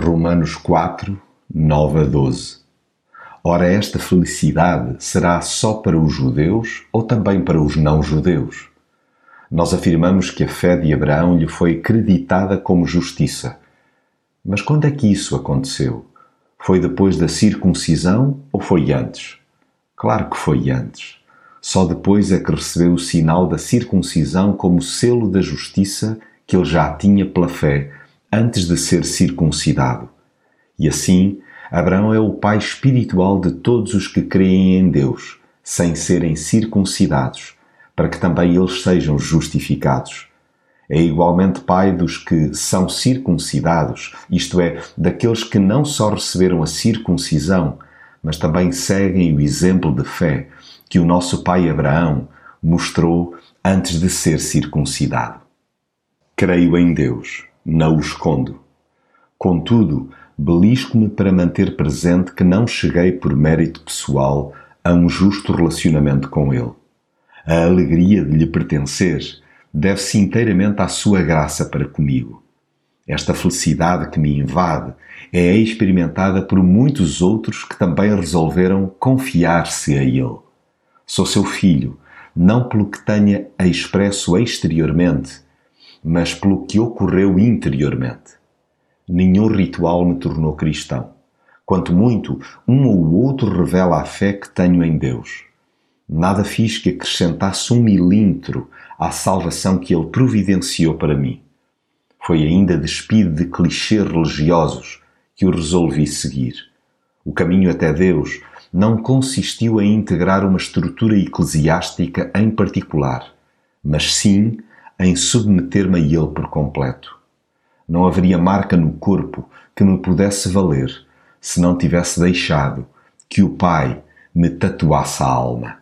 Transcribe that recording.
Romanos 4, 9 a 12. Ora, esta felicidade será só para os judeus ou também para os não-judeus? Nós afirmamos que a fé de Abraão lhe foi creditada como justiça. Mas quando é que isso aconteceu? Foi depois da circuncisão ou foi antes? Claro que foi antes. Só depois é que recebeu o sinal da circuncisão como selo da justiça que ele já tinha pela fé antes de ser circuncidado. E assim, Abraão é o pai espiritual de todos os que creem em Deus, sem serem circuncidados, para que também eles sejam justificados. É igualmente pai dos que são circuncidados, isto é, daqueles que não só receberam a circuncisão, mas também seguem o exemplo de fé que o nosso pai Abraão mostrou antes de ser circuncidado. Creio em Deus, não o escondo. Contudo, belisco-me para manter presente que não cheguei por mérito pessoal a um justo relacionamento com Ele. A alegria de lhe pertencer deve-se inteiramente à sua graça para comigo. Esta felicidade que me invade é experimentada por muitos outros que também resolveram confiar-se a Ele. Sou seu filho, não pelo que tenha expresso exteriormente, mas pelo que ocorreu interiormente. Nenhum ritual me tornou cristão. Quanto muito, um ou outro revela a fé que tenho em Deus. Nada fiz que acrescentasse um milímetro à salvação que Ele providenciou para mim. Foi ainda despido de clichês religiosos que o resolvi seguir. O caminho até Deus não consistiu em integrar uma estrutura eclesiástica em particular, mas sim em submeter-me a ele por completo. Não haveria marca no corpo que me pudesse valer se não tivesse deixado que o Pai me tatuasse a alma.